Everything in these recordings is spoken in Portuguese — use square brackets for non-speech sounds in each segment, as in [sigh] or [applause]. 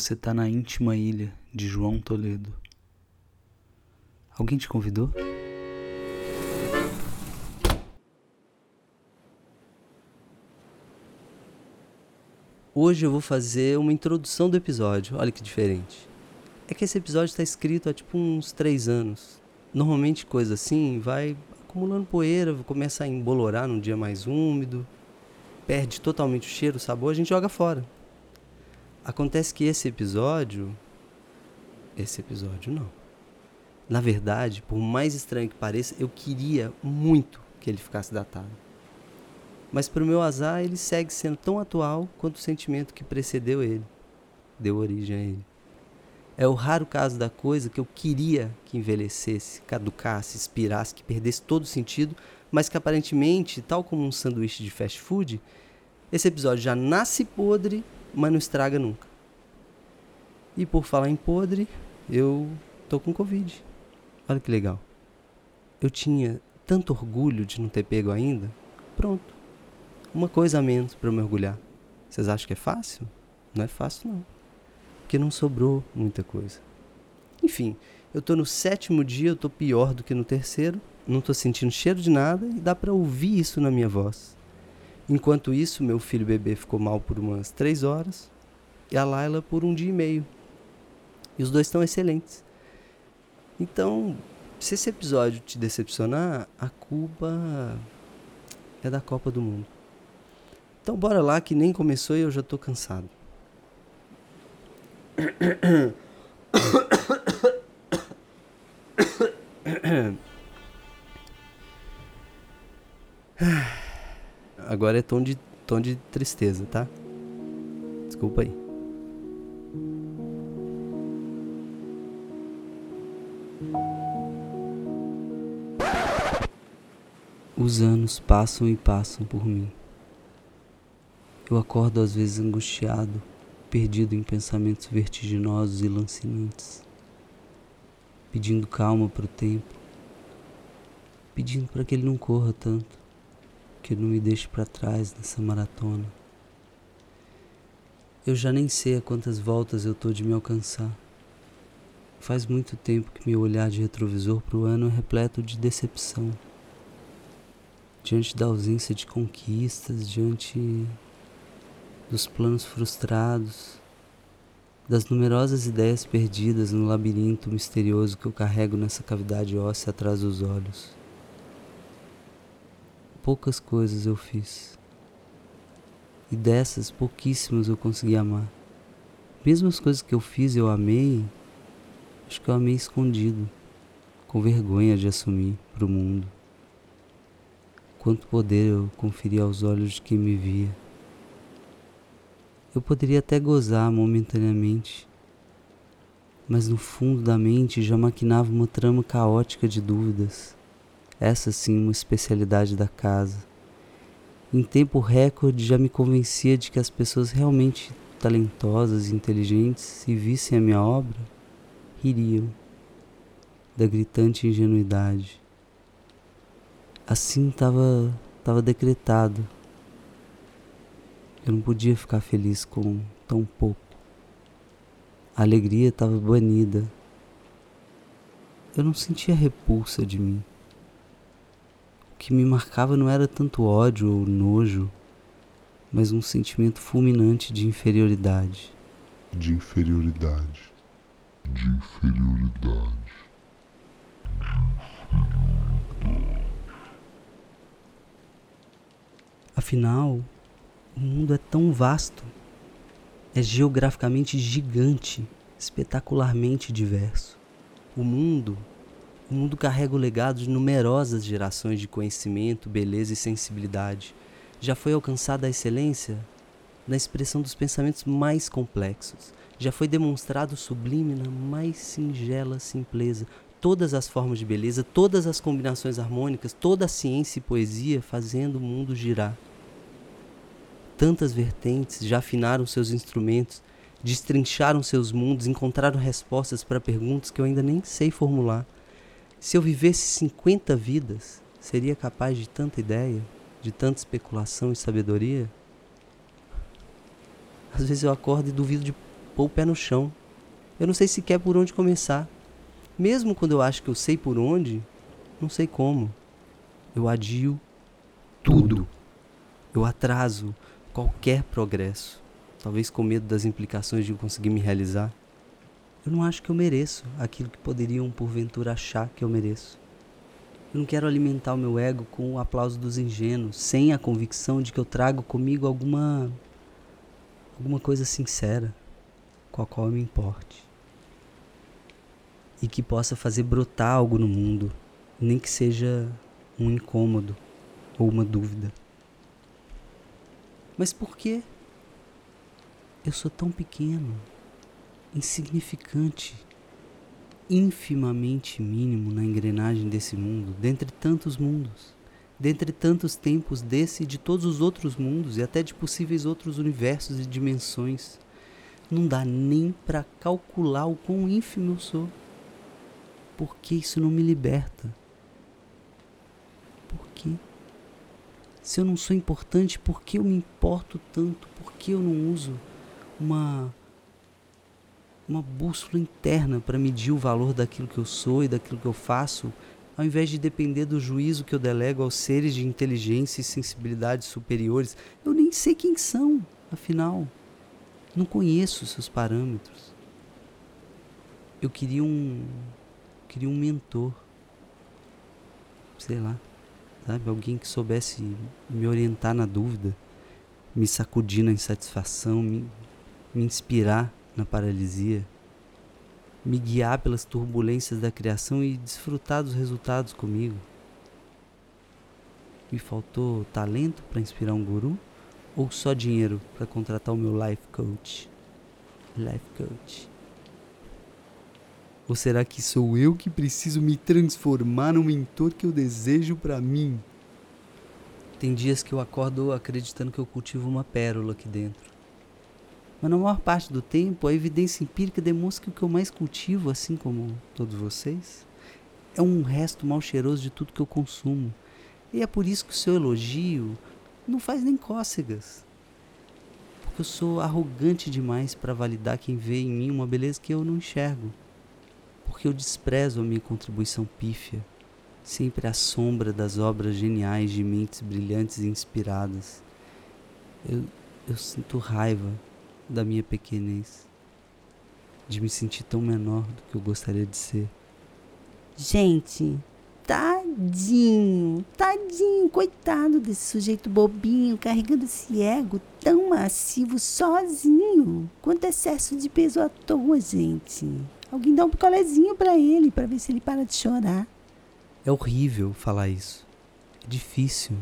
Você tá na íntima ilha de João Toledo. Alguém te convidou? Hoje eu vou fazer uma introdução do episódio. Olha que diferente. É que esse episódio está escrito há tipo uns três anos. Normalmente coisa assim vai acumulando poeira, começa a embolorar num dia mais úmido, perde totalmente o cheiro, o sabor, a gente joga fora. Acontece que esse episódio. Esse episódio não. Na verdade, por mais estranho que pareça, eu queria muito que ele ficasse datado. Mas para o meu azar, ele segue sendo tão atual quanto o sentimento que precedeu ele, deu origem a ele. É o raro caso da coisa que eu queria que envelhecesse, caducasse, expirasse, que perdesse todo o sentido, mas que aparentemente, tal como um sanduíche de fast food, esse episódio já nasce podre, mas não estraga nunca. E por falar em podre, eu tô com Covid. Olha que legal. Eu tinha tanto orgulho de não ter pego ainda. Pronto uma coisa a menos para mergulhar. Vocês acham que é fácil? Não é fácil não. Porque não sobrou muita coisa. Enfim, eu tô no sétimo dia, eu tô pior do que no terceiro, não tô sentindo cheiro de nada e dá para ouvir isso na minha voz. Enquanto isso, meu filho bebê ficou mal por umas três horas e a Laila por um dia e meio. E os dois estão excelentes. Então, se esse episódio te decepcionar, a culpa é da Copa do Mundo. Então bora lá que nem começou e eu já tô cansado. Agora é tom de, tom de tristeza, tá? Desculpa aí. Os anos passam e passam por mim. Eu acordo às vezes angustiado, perdido em pensamentos vertiginosos e lancinantes, pedindo calma para o tempo, pedindo para que ele não corra tanto, que não me deixe para trás nessa maratona. Eu já nem sei a quantas voltas eu tô de me alcançar. Faz muito tempo que meu olhar de retrovisor para o ano é repleto de decepção. Diante da ausência de conquistas, diante dos planos frustrados, das numerosas ideias perdidas no labirinto misterioso que eu carrego nessa cavidade óssea atrás dos olhos. Poucas coisas eu fiz. E dessas, pouquíssimas eu consegui amar. Mesmo as coisas que eu fiz eu amei, acho que eu amei escondido, com vergonha de assumir para o mundo. Quanto poder eu conferi aos olhos de quem me via. Eu poderia até gozar momentaneamente, mas no fundo da mente já maquinava uma trama caótica de dúvidas. Essa sim, uma especialidade da casa. Em tempo recorde já me convencia de que as pessoas realmente talentosas e inteligentes, se vissem a minha obra, ririam da gritante ingenuidade. Assim estava tava decretado eu não podia ficar feliz com tão pouco. A alegria estava banida. Eu não sentia repulsa de mim. O que me marcava não era tanto ódio ou nojo, mas um sentimento fulminante de inferioridade. De inferioridade. De inferioridade. Afinal, o mundo é tão vasto, é geograficamente gigante, espetacularmente diverso. O mundo, o mundo carrega o legado de numerosas gerações de conhecimento, beleza e sensibilidade. Já foi alcançada a excelência na expressão dos pensamentos mais complexos. Já foi demonstrado o sublime na mais singela simpleza. Todas as formas de beleza, todas as combinações harmônicas, toda a ciência e poesia fazendo o mundo girar tantas vertentes, já afinaram seus instrumentos, destrincharam seus mundos, encontraram respostas para perguntas que eu ainda nem sei formular. Se eu vivesse 50 vidas, seria capaz de tanta ideia, de tanta especulação e sabedoria? Às vezes eu acordo e duvido de pôr o pé no chão. Eu não sei sequer por onde começar. Mesmo quando eu acho que eu sei por onde, não sei como. Eu adio tudo. Eu atraso qualquer progresso. Talvez com medo das implicações de conseguir me realizar. Eu não acho que eu mereço aquilo que poderiam porventura achar que eu mereço. Eu não quero alimentar o meu ego com o aplauso dos ingênuos, sem a convicção de que eu trago comigo alguma alguma coisa sincera com a qual eu me importe. E que possa fazer brotar algo no mundo, nem que seja um incômodo ou uma dúvida. Mas por que eu sou tão pequeno, insignificante, infimamente mínimo na engrenagem desse mundo, dentre tantos mundos, dentre tantos tempos desse e de todos os outros mundos e até de possíveis outros universos e dimensões? Não dá nem para calcular o quão ínfimo eu sou. Por que isso não me liberta? Por quê? Se eu não sou importante, por que eu me importo tanto? Por que eu não uso uma uma bússola interna para medir o valor daquilo que eu sou e daquilo que eu faço, ao invés de depender do juízo que eu delego aos seres de inteligência e sensibilidade superiores? Eu nem sei quem são, afinal. Não conheço seus parâmetros. Eu queria um queria um mentor. Sei lá, sabe, alguém que soubesse me orientar na dúvida, me sacudir na insatisfação, me, me inspirar na paralisia, me guiar pelas turbulências da criação e desfrutar dos resultados comigo. Me faltou talento para inspirar um guru? ou só dinheiro para contratar o meu life coach? Life coach. Ou será que sou eu que preciso me transformar no mentor que eu desejo para mim? Tem dias que eu acordo acreditando que eu cultivo uma pérola aqui dentro. Mas na maior parte do tempo, a evidência empírica demonstra que o que eu mais cultivo, assim como todos vocês, é um resto mal cheiroso de tudo que eu consumo. E é por isso que o seu elogio, não faz nem cócegas. Porque eu sou arrogante demais para validar quem vê em mim uma beleza que eu não enxergo. Porque eu desprezo a minha contribuição pífia, sempre à sombra das obras geniais de mentes brilhantes e inspiradas. Eu, eu sinto raiva da minha pequenez, de me sentir tão menor do que eu gostaria de ser. Gente, Tadinho, tadinho, coitado desse sujeito bobinho carregando esse ego tão massivo sozinho. Quanto excesso de peso à toa, gente. Alguém dá um picolézinho para ele para ver se ele para de chorar. É horrível falar isso. É difícil.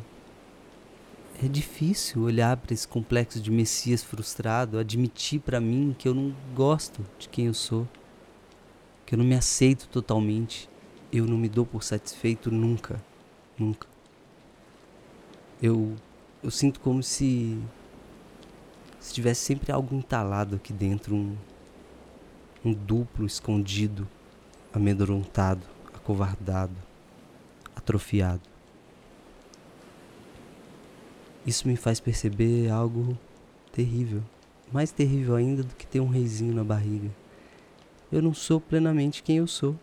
É difícil olhar para esse complexo de Messias frustrado, admitir para mim que eu não gosto de quem eu sou, que eu não me aceito totalmente eu não me dou por satisfeito nunca, nunca. Eu, eu sinto como se, se tivesse sempre algo entalado aqui dentro, um, um duplo escondido, amedrontado, acovardado, atrofiado. Isso me faz perceber algo terrível, mais terrível ainda do que ter um reizinho na barriga. Eu não sou plenamente quem eu sou.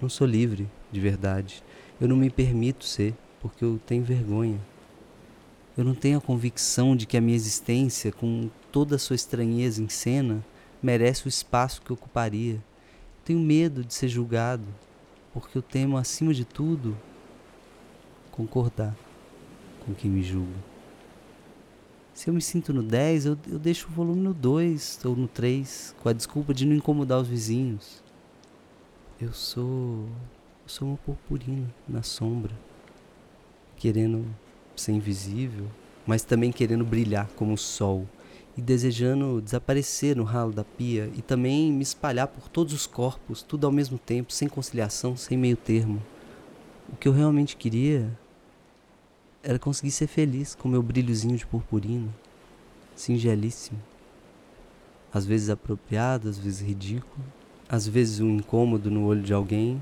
Não sou livre, de verdade. Eu não me permito ser, porque eu tenho vergonha. Eu não tenho a convicção de que a minha existência, com toda a sua estranheza em cena, merece o espaço que ocuparia. Tenho medo de ser julgado, porque eu temo, acima de tudo, concordar com quem me julga. Se eu me sinto no 10, eu, eu deixo o volume no 2 ou no 3, com a desculpa de não incomodar os vizinhos. Eu sou. Eu sou uma purpurina na sombra, querendo ser invisível, mas também querendo brilhar como o sol e desejando desaparecer no ralo da pia e também me espalhar por todos os corpos, tudo ao mesmo tempo, sem conciliação, sem meio termo. O que eu realmente queria era conseguir ser feliz com meu brilhozinho de purpurina, singelíssimo, às vezes apropriado, às vezes ridículo, às vezes um incômodo no olho de alguém,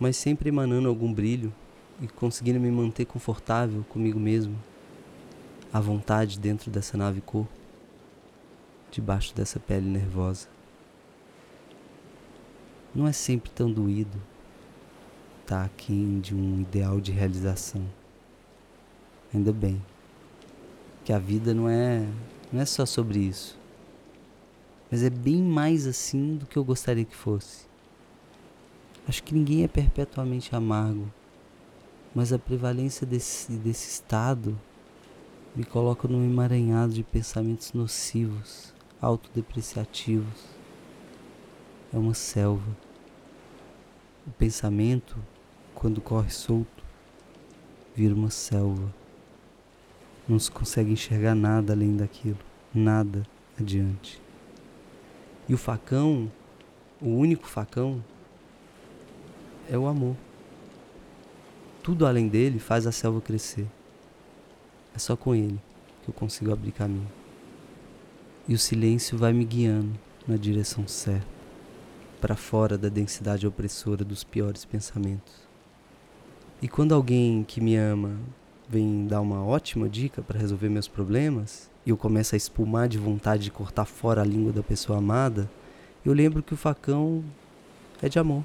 mas sempre emanando algum brilho e conseguindo me manter confortável comigo mesmo, à vontade dentro dessa nave corpo. debaixo dessa pele nervosa. Não é sempre tão doído estar aquém de um ideal de realização. Ainda bem que a vida não é não é só sobre isso. Mas é bem mais assim do que eu gostaria que fosse. Acho que ninguém é perpetuamente amargo, mas a prevalência desse, desse estado me coloca num emaranhado de pensamentos nocivos, autodepreciativos. É uma selva. O pensamento, quando corre solto, vira uma selva. Não se consegue enxergar nada além daquilo, nada adiante. E o facão, o único facão, é o amor. Tudo além dele faz a selva crescer. É só com ele que eu consigo abrir caminho. E o silêncio vai me guiando na direção certa, para fora da densidade opressora dos piores pensamentos. E quando alguém que me ama vem dar uma ótima dica para resolver meus problemas, e eu começo a espumar de vontade de cortar fora a língua da pessoa amada, eu lembro que o facão é de amor.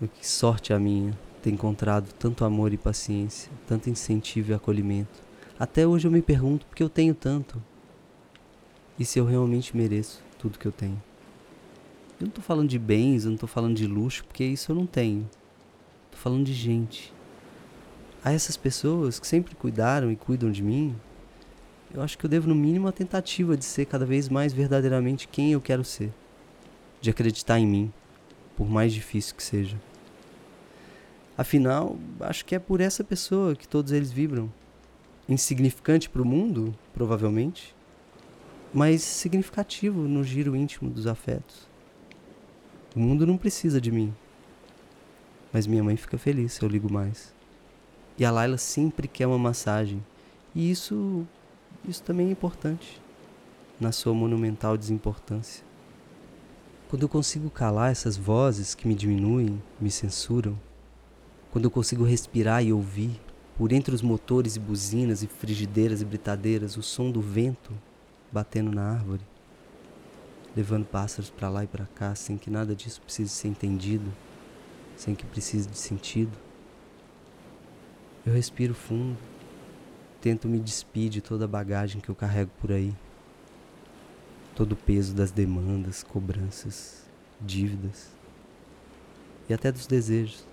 [laughs] que sorte a minha ter encontrado tanto amor e paciência, tanto incentivo e acolhimento. Até hoje eu me pergunto por que eu tenho tanto e se eu realmente mereço tudo que eu tenho. Eu não estou falando de bens, eu não estou falando de luxo, porque isso eu não tenho. Estou falando de gente. A essas pessoas que sempre cuidaram e cuidam de mim, eu acho que eu devo, no mínimo, a tentativa de ser cada vez mais verdadeiramente quem eu quero ser. De acreditar em mim, por mais difícil que seja. Afinal, acho que é por essa pessoa que todos eles vibram. Insignificante para o mundo, provavelmente, mas significativo no giro íntimo dos afetos. O mundo não precisa de mim, mas minha mãe fica feliz se eu ligo mais. E a Laila sempre quer uma massagem, e isso, isso também é importante na sua monumental desimportância. Quando eu consigo calar essas vozes que me diminuem, me censuram, quando eu consigo respirar e ouvir, por entre os motores e buzinas e frigideiras e britadeiras, o som do vento batendo na árvore, levando pássaros para lá e para cá, sem que nada disso precise ser entendido, sem que precise de sentido. Eu respiro fundo, tento me despedir de toda a bagagem que eu carrego por aí todo o peso das demandas, cobranças, dívidas e até dos desejos.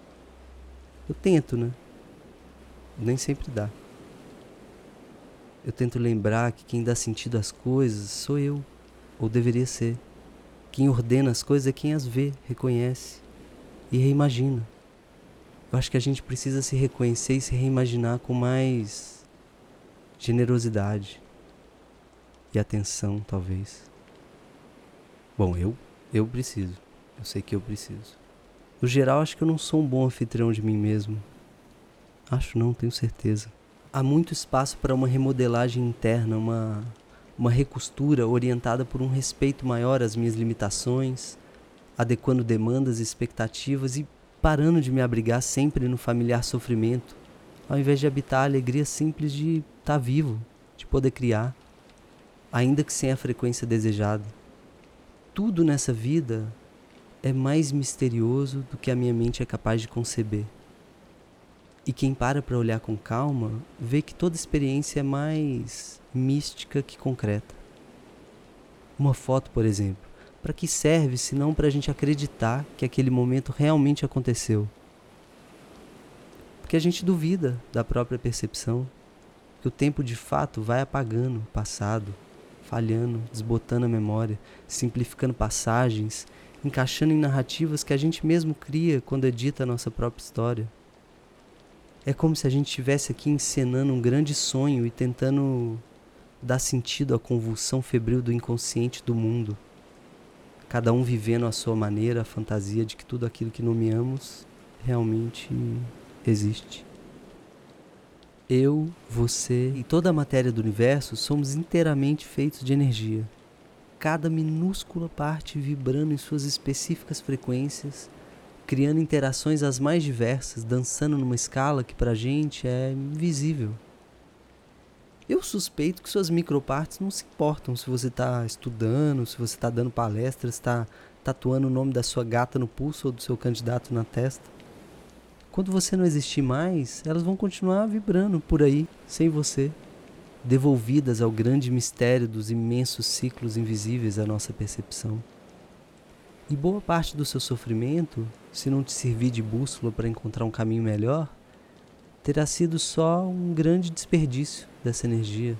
Eu tento, né? Nem sempre dá. Eu tento lembrar que quem dá sentido às coisas sou eu, ou deveria ser. Quem ordena as coisas é quem as vê, reconhece e reimagina. Eu acho que a gente precisa se reconhecer e se reimaginar com mais generosidade e atenção, talvez. Bom, eu eu preciso. Eu sei que eu preciso. No geral, acho que eu não sou um bom anfitrião de mim mesmo. Acho não, tenho certeza. Há muito espaço para uma remodelagem interna, uma uma recostura orientada por um respeito maior às minhas limitações, adequando demandas e expectativas e parando de me abrigar sempre no familiar sofrimento, ao invés de habitar a alegria simples de estar tá vivo, de poder criar, ainda que sem a frequência desejada tudo nessa vida é mais misterioso do que a minha mente é capaz de conceber. E quem para para olhar com calma vê que toda experiência é mais mística que concreta. Uma foto, por exemplo, para que serve se não para a gente acreditar que aquele momento realmente aconteceu? Porque a gente duvida da própria percepção, que o tempo de fato vai apagando o passado, falhando, desbotando a memória, simplificando passagens, encaixando em narrativas que a gente mesmo cria quando edita a nossa própria história. É como se a gente estivesse aqui encenando um grande sonho e tentando dar sentido à convulsão febril do inconsciente do mundo. Cada um vivendo à sua maneira a fantasia de que tudo aquilo que nomeamos realmente existe. Eu, você e toda a matéria do universo somos inteiramente feitos de energia. Cada minúscula parte vibrando em suas específicas frequências, criando interações as mais diversas, dançando numa escala que pra gente é invisível. Eu suspeito que suas micropartes não se importam se você está estudando, se você está dando palestras, está tatuando o nome da sua gata no pulso ou do seu candidato na testa. Quando você não existir mais, elas vão continuar vibrando por aí, sem você, devolvidas ao grande mistério dos imensos ciclos invisíveis à nossa percepção. E boa parte do seu sofrimento, se não te servir de bússola para encontrar um caminho melhor, terá sido só um grande desperdício dessa energia.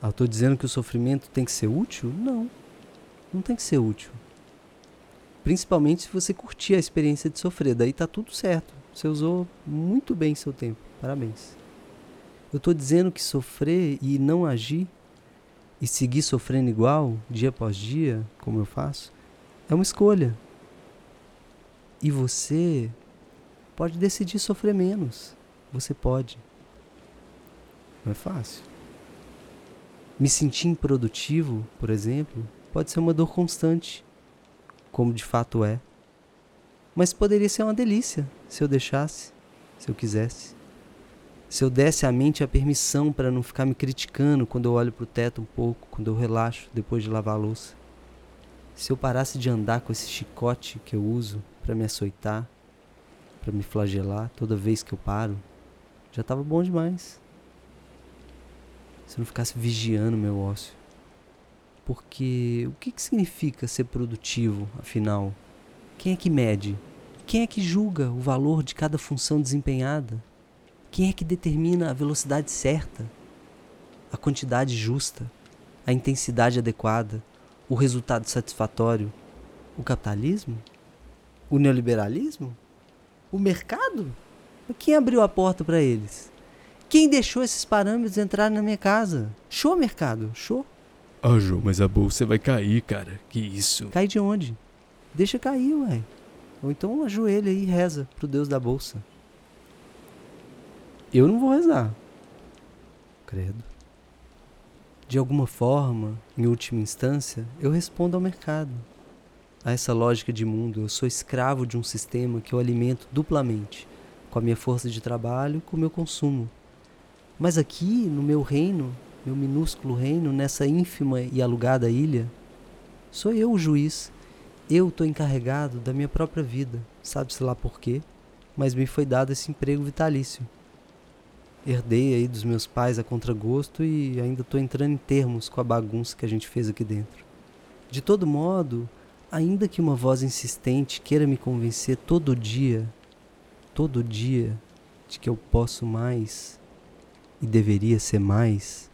Ah, estou dizendo que o sofrimento tem que ser útil? Não, não tem que ser útil. Principalmente se você curtir a experiência de sofrer, daí tá tudo certo. Você usou muito bem seu tempo. Parabéns. Eu estou dizendo que sofrer e não agir e seguir sofrendo igual, dia após dia, como eu faço, é uma escolha. E você pode decidir sofrer menos. Você pode. Não é fácil. Me sentir improdutivo, por exemplo, pode ser uma dor constante, como de fato é. Mas poderia ser uma delícia se eu deixasse, se eu quisesse. Se eu desse à mente a permissão para não ficar me criticando quando eu olho para o teto um pouco, quando eu relaxo depois de lavar a louça. Se eu parasse de andar com esse chicote que eu uso para me açoitar, para me flagelar toda vez que eu paro, já estava bom demais. Se eu não ficasse vigiando meu ócio. Porque o que, que significa ser produtivo, afinal? Quem é que mede? Quem é que julga o valor de cada função desempenhada? Quem é que determina a velocidade certa, a quantidade justa, a intensidade adequada, o resultado satisfatório? O capitalismo? O neoliberalismo? O mercado? Quem abriu a porta para eles? Quem deixou esses parâmetros entrarem na minha casa? Show, mercado, show. Ah, Jô, mas a bolsa vai cair, cara. Que isso? Cai de onde? Deixa cair, ué. Ou então ajoelha e reza pro Deus da bolsa. Eu não vou rezar. Credo. De alguma forma, em última instância, eu respondo ao mercado. A essa lógica de mundo, eu sou escravo de um sistema que eu alimento duplamente, com a minha força de trabalho e com o meu consumo. Mas aqui, no meu reino, meu minúsculo reino, nessa ínfima e alugada ilha, sou eu o juiz. Eu estou encarregado da minha própria vida, sabe-se lá por quê, mas me foi dado esse emprego vitalício. Herdei aí dos meus pais a contragosto e ainda estou entrando em termos com a bagunça que a gente fez aqui dentro. De todo modo, ainda que uma voz insistente queira me convencer todo dia, todo dia, de que eu posso mais e deveria ser mais,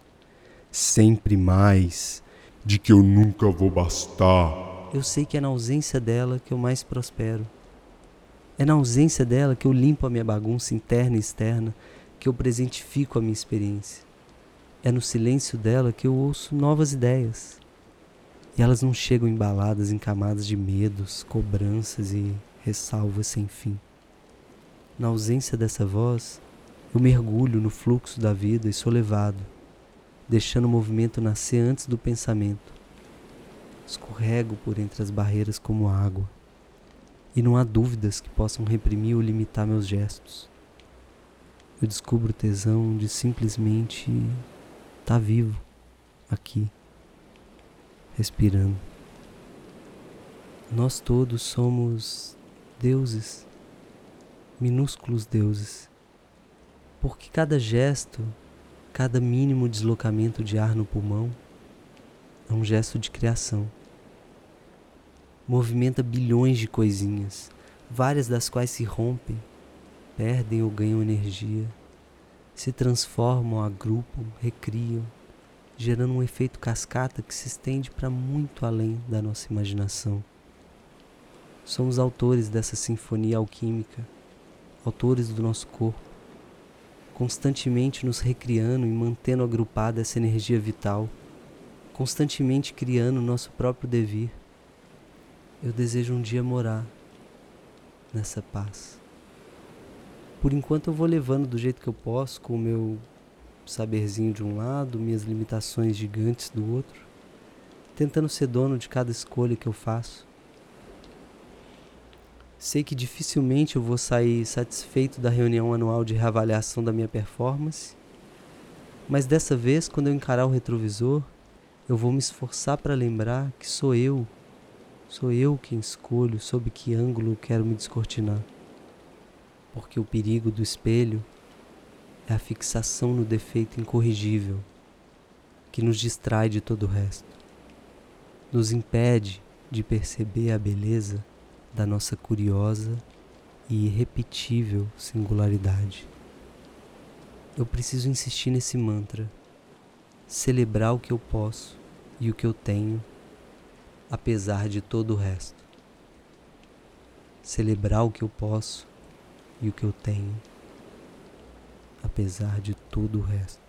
sempre mais, de que eu nunca vou bastar. eu sei que é na ausência dela que eu mais prospero. É na ausência dela que eu limpo a minha bagunça interna e externa, que eu presentifico a minha experiência. É no silêncio dela que eu ouço novas ideias. E elas não chegam embaladas em camadas de medos, cobranças e ressalvas sem fim. Na ausência dessa voz, eu mergulho no fluxo da vida e sou levado, deixando o movimento nascer antes do pensamento. Escorrego por entre as barreiras como água, e não há dúvidas que possam reprimir ou limitar meus gestos. Eu descubro o tesão de simplesmente estar tá vivo aqui respirando. Nós todos somos deuses, minúsculos deuses, porque cada gesto, cada mínimo deslocamento de ar no pulmão é um gesto de criação. Movimenta bilhões de coisinhas, várias das quais se rompem, perdem ou ganham energia, se transformam, agrupam, recriam, gerando um efeito cascata que se estende para muito além da nossa imaginação. Somos autores dessa sinfonia alquímica, autores do nosso corpo, constantemente nos recriando e mantendo agrupada essa energia vital, constantemente criando nosso próprio devir. Eu desejo um dia morar nessa paz. Por enquanto eu vou levando do jeito que eu posso, com o meu saberzinho de um lado, minhas limitações gigantes do outro, tentando ser dono de cada escolha que eu faço. Sei que dificilmente eu vou sair satisfeito da reunião anual de reavaliação da minha performance, Mas dessa vez, quando eu encarar o retrovisor, eu vou me esforçar para lembrar que sou eu. Sou eu quem escolho sob que ângulo quero me descortinar. Porque o perigo do espelho é a fixação no defeito incorrigível que nos distrai de todo o resto. Nos impede de perceber a beleza da nossa curiosa e irrepetível singularidade. Eu preciso insistir nesse mantra, celebrar o que eu posso e o que eu tenho, apesar de todo o resto. Celebrar o que eu posso e o que eu tenho, apesar de todo o resto.